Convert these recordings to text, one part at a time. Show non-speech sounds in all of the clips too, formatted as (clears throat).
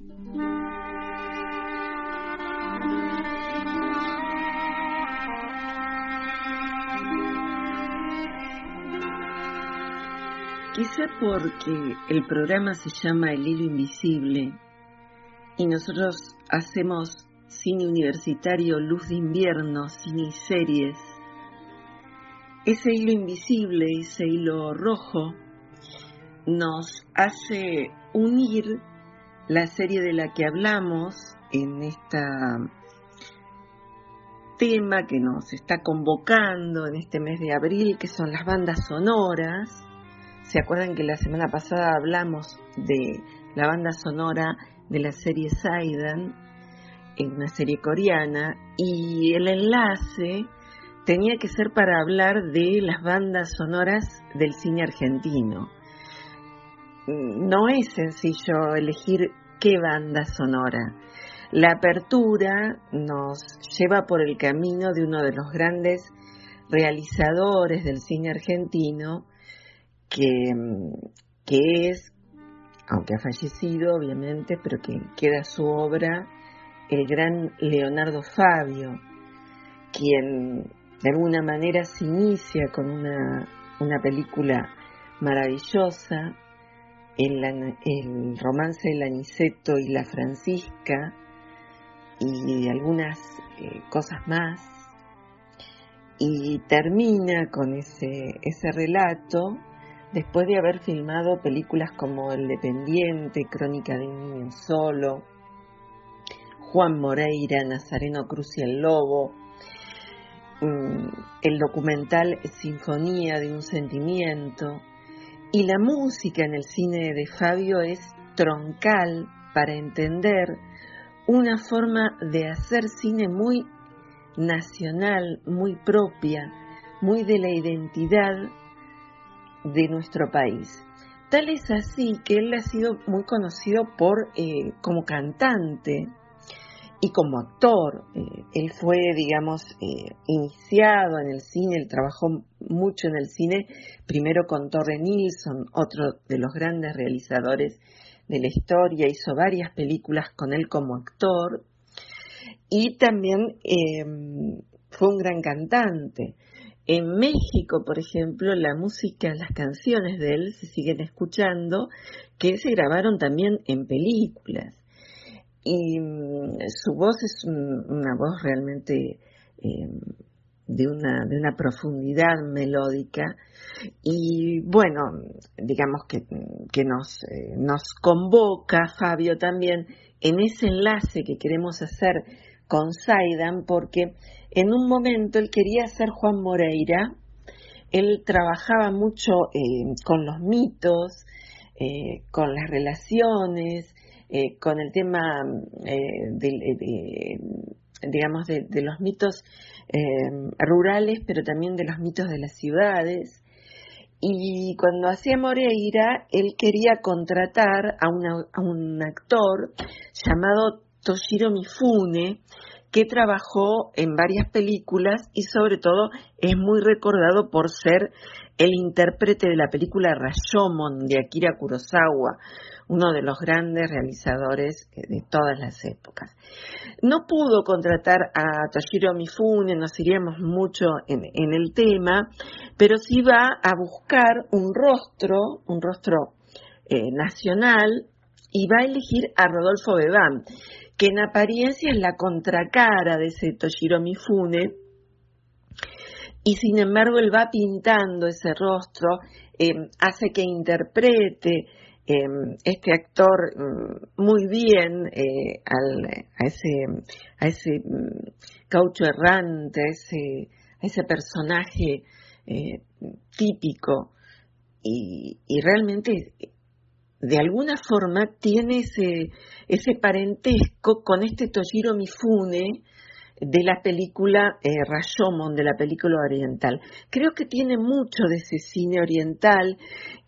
Quizá porque el programa se llama El Hilo Invisible y nosotros hacemos cine universitario, luz de invierno, cine y series. Ese hilo invisible, ese hilo rojo, nos hace unir la serie de la que hablamos en este tema que nos está convocando en este mes de abril, que son las bandas sonoras. ¿Se acuerdan que la semana pasada hablamos de la banda sonora de la serie Saidan, en una serie coreana, y el enlace tenía que ser para hablar de las bandas sonoras del cine argentino. No es sencillo elegir qué banda sonora. La apertura nos lleva por el camino de uno de los grandes realizadores del cine argentino, que, es aunque ha fallecido obviamente, pero que queda su obra, el gran Leonardo Fabio, quien de alguna manera se inicia con una, película maravillosa, el, el romance del Aniceto y la Francisca, y algunas eh, cosas más, y termina con ese, ese relato después de haber filmado películas como El Dependiente, Crónica de un niño solo, Juan Moreira, Nazareno Cruz y el Lobo, mm, el documental Sinfonía de un Sentimiento, y la música en el cine de Fabio es troncal para entender una forma de hacer cine muy nacional, muy propia, muy de la identidad de nuestro país. Tal es así que él ha sido muy conocido por eh, como cantante y como actor. Eh, él fue, digamos, eh, iniciado en el cine, él trabajó mucho en el cine, primero con Torre Nilsson, otro de los grandes realizadores de la historia, hizo varias películas con él como actor y también fue un gran cantante. En México, por ejemplo, la música, las canciones de él se siguen escuchando, que se grabaron también en películas. Y mm, su voz es una voz realmente em, de, una, de una profundidad melódica. Y bueno, digamos que, nos, eh, nos convoca, Fabio, también en ese enlace que queremos hacer con Saidan, porque en un momento él quería ser Juan Moreira, él trabajaba mucho eh, con los mitos, eh, con las relaciones, eh, con el tema, de, digamos, de, de, los mitos rurales, pero también de los mitos de las ciudades. Y cuando hacía Moreira, él quería contratar a, a un actor llamado Toshiro Mifune, que trabajó en varias películas y sobre todo es muy recordado por ser el intérprete de la película Rashomon de Akira Kurosawa, uno de los grandes realizadores de todas las épocas. No pudo contratar a Toshiro Mifune, nos iríamos mucho en, el tema, pero sí va a buscar un rostro, un rostro eh, nacional, y va a elegir a Rodolfo Bebán, que en apariencia es la contracara de ese Toshiro Mifune, y sin embargo él va pintando ese rostro, em, hace que interprete em, este actor mm, muy bien eh, a ese, a ese mm, caucho errante, a ese, a ese personaje eh, típico. Y, y realmente de alguna forma tiene ese, ese parentesco con este Toshiro Mifune de la película eh, Rashomon, de la película oriental. Creo que tiene mucho de ese cine oriental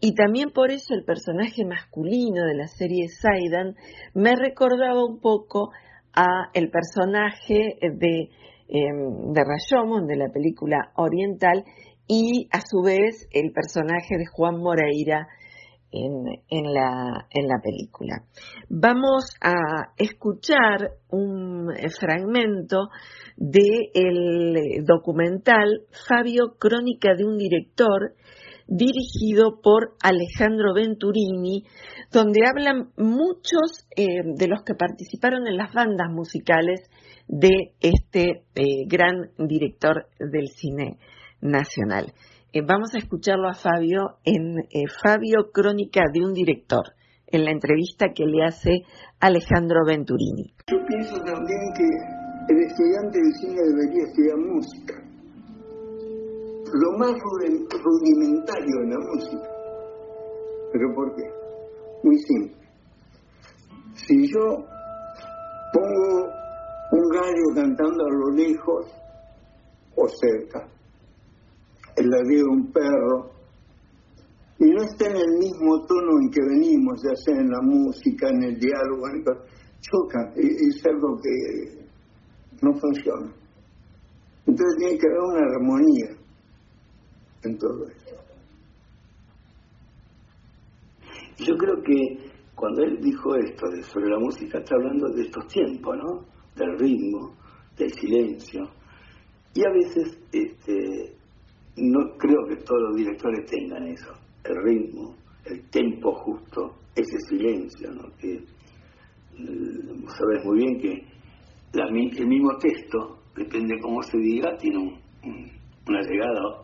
y también por eso el personaje masculino de la serie Saidan me recordaba un poco a el personaje de, em, de Rashomon, de la película oriental, y a su vez el personaje de Juan Moreira en, la, en la película. Vamos a escuchar un fragmento del documental Fabio, Crónica de un director, dirigido por Alejandro Venturini, donde hablan muchos eh, de los que participaron en las bandas musicales de este eh, gran director del cine nacional. Eh, vamos a escucharlo a Fabio en Fabio Crónica de un director, en la entrevista que le hace Alejandro Venturini. Yo pienso también que el estudiante de cine debería estudiar música lo más rudimentario en la música. ¿Pero por qué? Muy simple. Si yo pongo un gallo cantando a lo lejos o cerca, el ladrido de un perro, y no está en el mismo tono en que venimos, ya sea en la música, en el diálogo, en choca, es algo que no funciona. Entonces tiene que haber una armonía en todo esto. Yo creo que cuando él dijo esto sobre la música, está hablando de estos tiempos, ¿no? Del ritmo, del silencio. Y a veces este, creo que todos los directores tengan eso, el ritmo, el tempo justo, ese silencio, ¿no? Que mm, sabes muy bien que el mismo texto, depende cómo se diga, tiene una llegada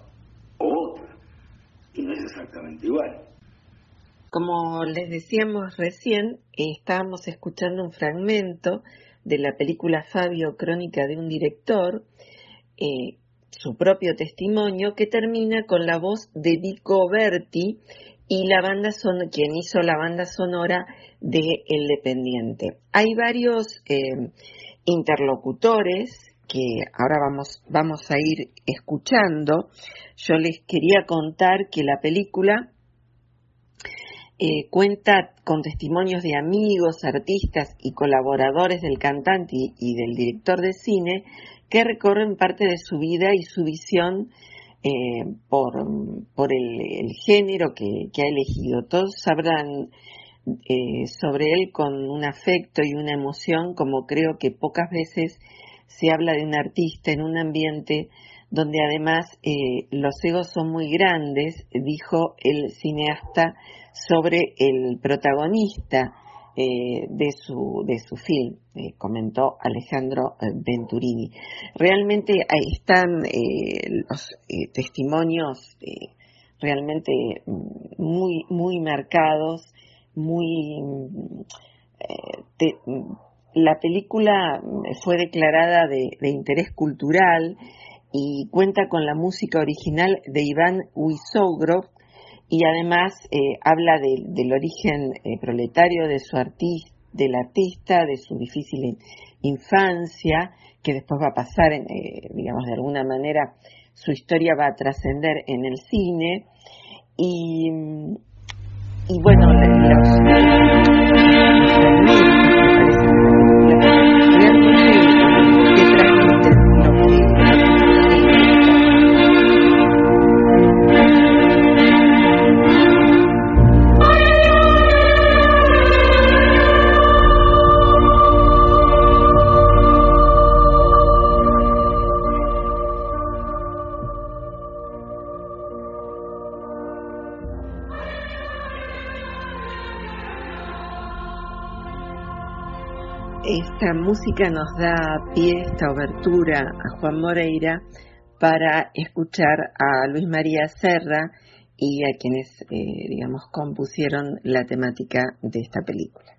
o otra, y no es exactamente igual. Como les decíamos recién, estábamos escuchando un fragmento de la película Fabio, Crónica de un director, eh, su propio testimonio, que termina con la voz de Vico Berti y la banda son quien hizo la banda sonora de El Dependiente. Hay varios eh, interlocutores que ahora vamos, vamos a ir escuchando, yo les quería contar que la película eh, cuenta con testimonios de amigos, artistas y colaboradores del cantante y, del director de cine que recorren parte de su vida y su visión eh, por, por el, género que, ha elegido. Todos sabrán eh, sobre él con un afecto y una emoción como creo que pocas veces se habla de un artista en un ambiente donde además eh, los egos son muy grandes, dijo el cineasta sobre el protagonista eh, de, su, de su film, eh, comentó Alejandro Venturini. Realmente ahí están los testimonios realmente muy, muy marcados, muy la película fue declarada de, interés cultural y cuenta con la música original de Iván Wisogrov y además eh, habla del origen eh, proletario de su artista, del artista, de su difícil infancia, que después va a pasar, eh, digamos, de alguna manera, su historia va a trascender en el cine. Y, y bueno, música nos da pie, esta obertura a Juan Moreira para escuchar a Luis María Serra y a quienes, eh, digamos, compusieron la temática de esta película.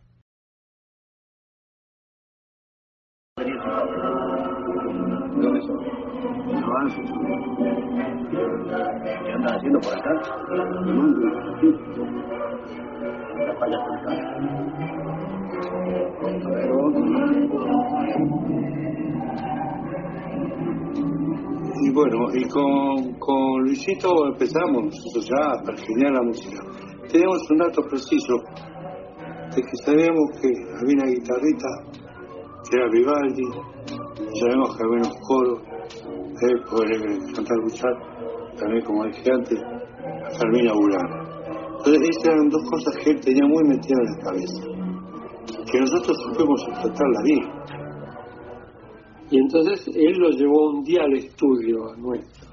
¿Qué andan haciendo por acá? Y bueno, y con, con Luisito empezamos nosotros ya a la música. Tenemos un dato preciso de que sabíamos que había una guitarrita que era Vivaldi, sabemos que había unos coros, él cantar luchar, también como dije antes, a Burana. Entonces esas eran dos cosas que él tenía muy metidas en la cabeza, que nosotros supimos la vida. Y entonces él lo llevó un día al estudio nuestro,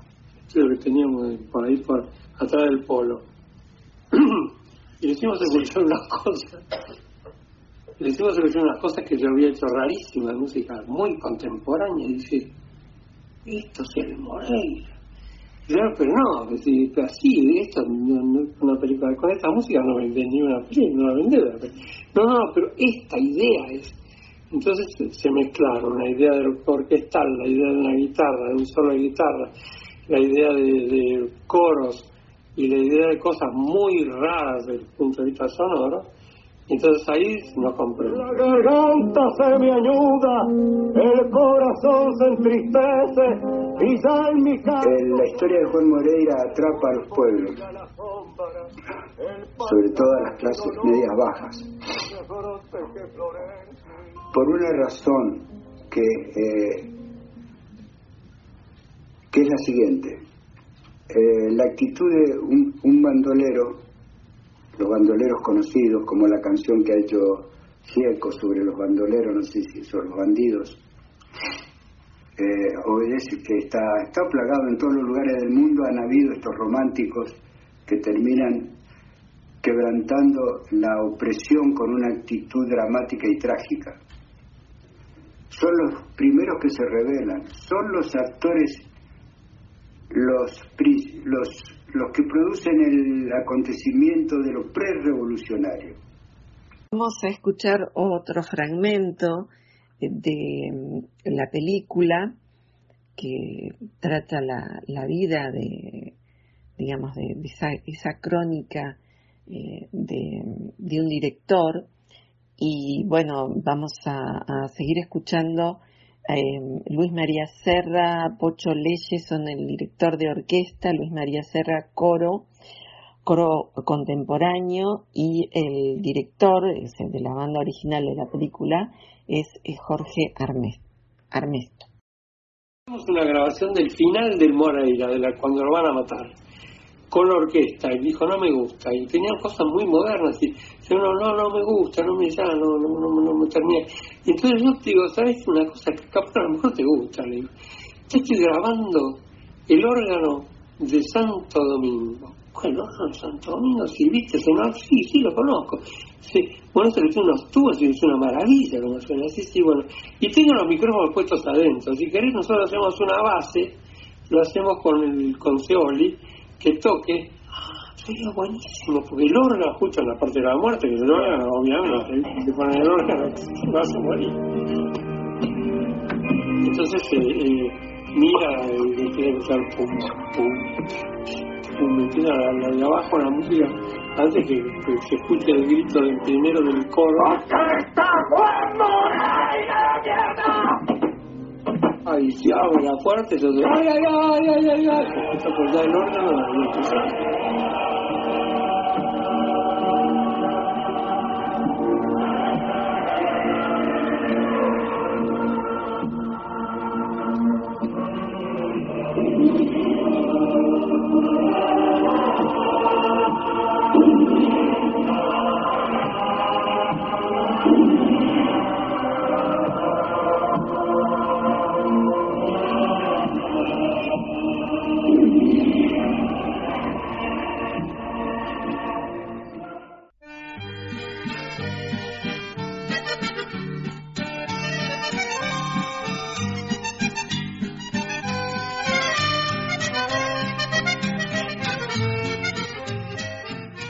estudio que teníamos por ahí por atrás del polo. (clears throat) y le hicimos escuchar unas cosas. Le hicimos escuchar unas cosas que yo había hecho rarísimas, música muy contemporánea. Y dice, esto es el Moreira. Pero no, así, esto no, es una película, con esta música no vendé ni una película, no la vendé. No, no, pero esta idea es. Entonces se mezclaron la idea del orquestal, la idea de una guitarra, de un solo de guitarra, la idea de, de coros y la idea de cosas muy raras desde el punto de vista sonoro entonces ahí no comprendo. La garganta se me ayuda, el corazón se entristece y ya en mi casa. La historia de Juan Moreira atrapa a los pueblos, sobre todo a las clases medias bajas, por una razón que, eh, que es la siguiente. Eh, la actitud de un, un bandolero los bandoleros conocidos, como la canción que ha hecho Gieco sobre los bandoleros, no sé si son los bandidos, eh, obedece que está, está plagado en todos los lugares del mundo, han habido estos románticos que terminan quebrantando la opresión con una actitud dramática y trágica. Son los primeros que se rebelan, son los actores, los, los los que producen el acontecimiento de lo pre-revolucionario. Vamos a escuchar otro fragmento de mm, la película que trata la, vida de, digamos, de, esa, crónica eh, de, un director. Y bueno, vamos a seguir escuchando Em, Luis María Serra, Pocho Leyes son el director de orquesta, Luis María Serra coro, coro contemporáneo y el director de la banda original de la película es Jorge Armesto. Tenemos una grabación del final del Moreira, de cuando lo van a matar con la orquesta y dijo no me gusta y tenían cosas muy modernas y yo no no no me gusta no me ya no no no, no me termina y entonces yo digo sabes una cosa que capaz a lo mejor te gusta le digo. Yo estoy grabando el órgano de Santo Domingo ¿cuál órgano de Santo Domingo? si viste no sí sí lo conozco sí, bueno se le hizo unos tubos y es una maravilla como suena así sí bueno. Y tengo los micrófonos puestos adentro si querés nosotros hacemos una base lo hacemos con el con Seoli que toque, sería buenísimo, porque el órgano, justo en la parte de la muerte, que el órgano, obviamente, si ponen el órgano, vas a morir. Entonces, eh, eh, mira, eh, tiene que estar pum, pum, pum, metida la, la de abajo la música, antes que, que, se escuche el grito del primero del coro. está y si abro la puerta, yo digo, ay, ay, ay, ay, ay, ay, esto pues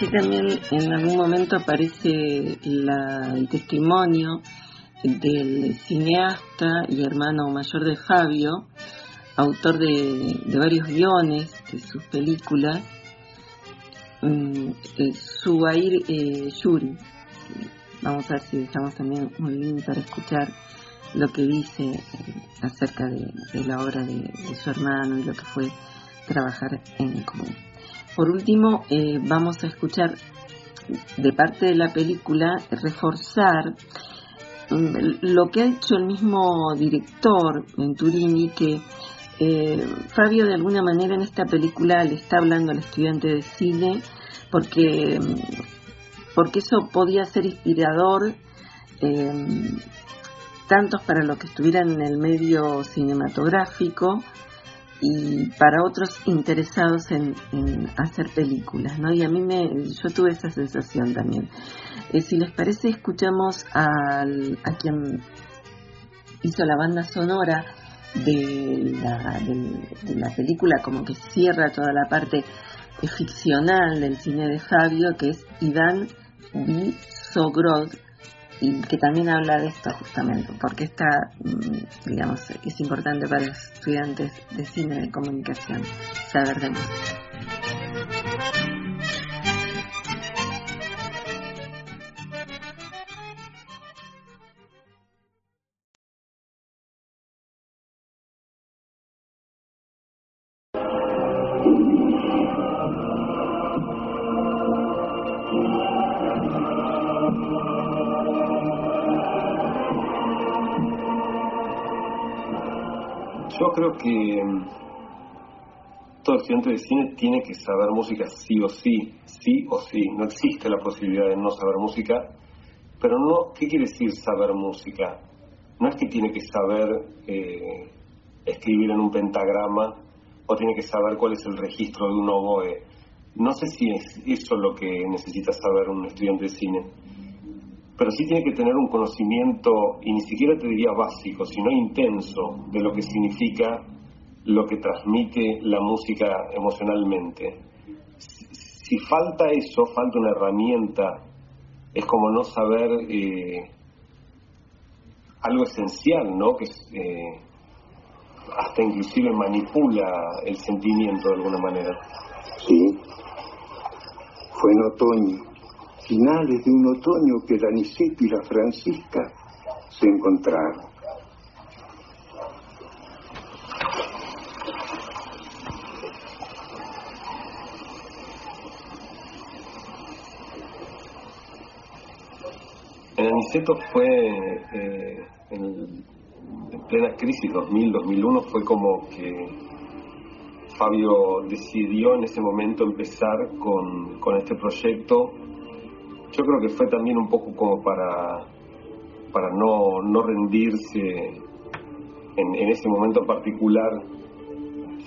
no, también en algún momento aparece el testimonio del cineasta y hermano mayor de Fabio, autor de, varios guiones de sus películas, um, Subair eh, Yuri. Vamos a ver si dejamos también un link para escuchar lo que dice eh, acerca de, la obra de su hermano y lo que fue trabajar en común. Por último, eh, vamos a escuchar de parte de la película reforzar mm, lo que ha hecho el mismo director Venturini, que eh, Fabio de alguna manera en esta película le está hablando al estudiante de cine porque, porque eso podía ser inspirador eh, tanto para los que estuvieran en el medio cinematográfico y para otros interesados en, hacer películas, ¿no? Y a mí me, yo tuve esa sensación también. Eh, si les parece, escuchamos al, a quien hizo la banda sonora de la, de, la película, como que cierra toda la parte ficcional del cine de Fabio, que es Iván Bisogrod, y que también habla de esto justamente, porque está, mm, digamos, es importante para los estudiantes de cine de comunicación saber de música. Mm, todo estudiante de cine tiene que saber música sí o sí, sí o sí. No existe la posibilidad de no saber música, pero no, ¿qué quiere decir saber música? No es que tiene que saber eh, escribir en un pentagrama o tiene que saber cuál es el registro de un oboe. No sé si es eso lo que necesita saber un estudiante de cine pero sí tiene que tener un conocimiento, y ni siquiera te diría básico, sino intenso, de lo que significa lo que transmite la música emocionalmente. Si, falta eso, falta una herramienta, es como no saber eh, algo esencial, ¿no? Que eh, hasta inclusive manipula el sentimiento de alguna manera. Sí, fue en otoño finales de un otoño que Daniceto y la Francisca se encontraron. En Aniceto fue eh, en, plena crisis 2000-2001 fue como que Fabio decidió en ese momento empezar con, este proyecto yo creo que fue también un poco como para, para no, no rendirse en, en ese momento particular.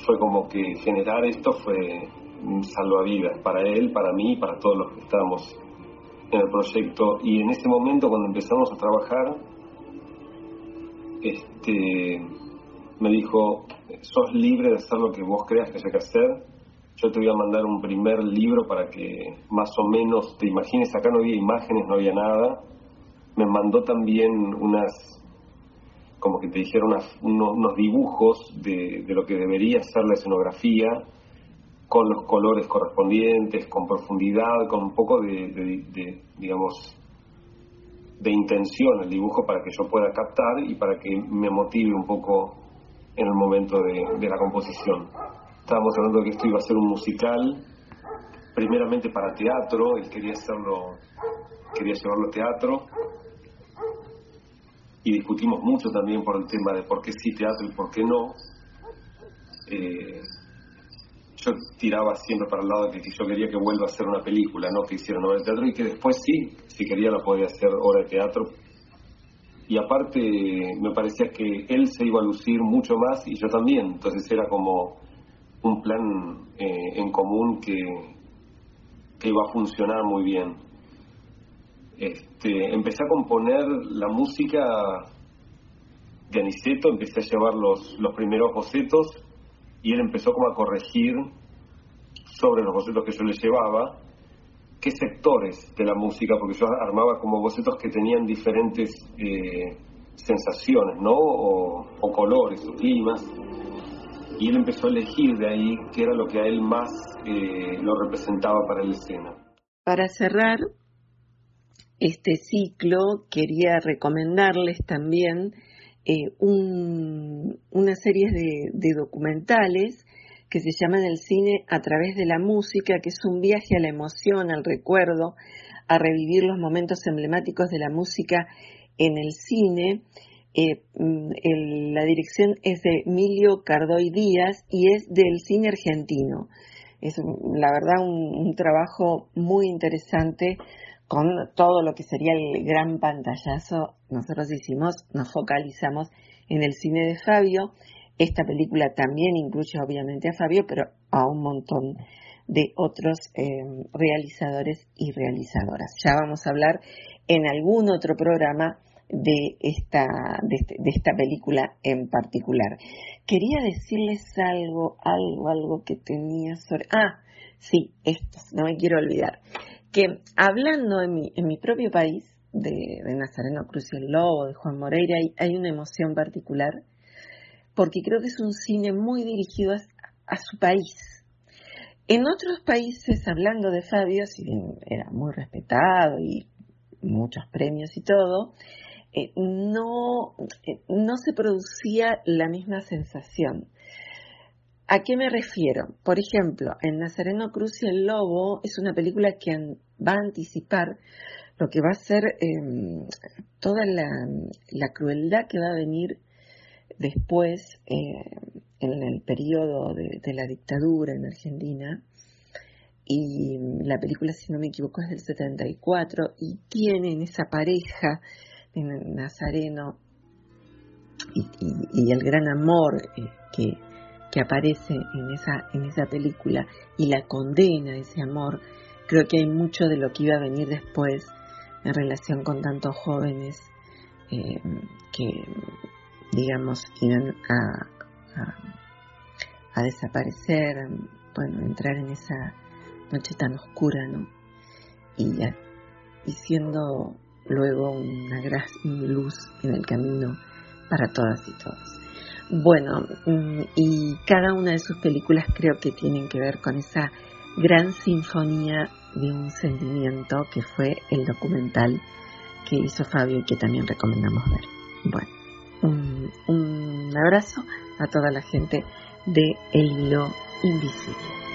Fue como que generar esto fue un salvavidas para él, para mí, para todos los que estábamos en el proyecto. Y en ese momento, cuando empezamos a trabajar, este, me dijo, sos libre de hacer lo que vos creas que haya que hacer yo te voy a mandar un primer libro para que más o menos te imagines, acá no había imágenes, no había nada. Me mandó también unas, como que te dijeron unos, dibujos de, lo que debería ser la escenografía, con los colores correspondientes, con profundidad, con un poco de, digamos, de intención el dibujo para que yo pueda captar y para que me motive un poco en el momento de la composición. Estábamos hablando de que esto iba a ser un musical, primeramente para teatro, él quería hacerlo, quería llevarlo a teatro, y discutimos mucho también por el tema de por qué sí teatro y por qué no. Eh, yo tiraba siempre para el lado de que yo quería que vuelva a ser una película, no que hiciera obra de teatro, y que después sí, si quería la podía hacer obra de teatro. Y aparte me parecía que él se iba a lucir mucho más y yo también, entonces era como un plan eh, en común que, que iba a funcionar muy bien. Este, empecé a componer la música de Aniceto, empecé a llevar los, los primeros bocetos y él empezó como a corregir sobre los bocetos que yo le llevaba qué sectores de la música, porque yo armaba como bocetos que tenían diferentes eh, sensaciones, ¿no? O, o colores, o climas y él empezó a elegir de ahí qué era lo que a él más eh, lo representaba para la escena. Para cerrar este ciclo, quería recomendarles también eh, una serie de, documentales que se llaman El cine a través de la música, que es un viaje a la emoción, al recuerdo, a revivir los momentos emblemáticos de la música en el cine eh, mm, la dirección es de Emilio Cardoy Díaz y es del cine argentino. es la verdad un, trabajo muy interesante con todo lo que sería el gran pantallazo. Nosotros hicimos, nos focalizamos en el cine de Fabio. Esta película también incluye obviamente a Fabio, pero a un montón de otros eh, realizadores y realizadoras. Ya vamos a hablar en algún otro programa de esta, de, este, de, esta película en particular. Quería decirles algo, algo, algo que tenía sobre... Ah, sí, esto, no me quiero olvidar. Que hablando en mi, en mi propio país, de, Nazareno Cruz y el Lobo, de Juan Moreira, hay, una emoción particular, porque creo que es un cine muy dirigido a su país, en otros países, hablando de Fabio, si bien era muy respetado y muchos premios y todo, eh, no, eh, no se producía la misma sensación. ¿A qué me refiero? Por ejemplo, en Nazareno Cruz y el Lobo es una película que va a anticipar lo que va a ser em, toda la, crueldad que va a venir después eh, en el periodo de, la dictadura en Argentina, y la película, si no me equivoco, es del 74, y tienen esa pareja de Nazareno y, el gran amor eh, que, que, aparece en esa, en esa película y la condena ese amor, creo que hay mucho de lo que iba a venir después en relación con tantos jóvenes eh, que, digamos, iban a, a, desaparecer, bueno, entrar en esa noche tan oscura, ¿no? Y, y siendo luego una gran luz en el camino para todas y todos. Bueno, mm, y cada una de sus películas creo que tienen que ver con esa gran sinfonía de un sentimiento que fue el documental que hizo Fabio y que también recomendamos ver. Bueno, un, abrazo a toda la gente de El Hilo Invisible.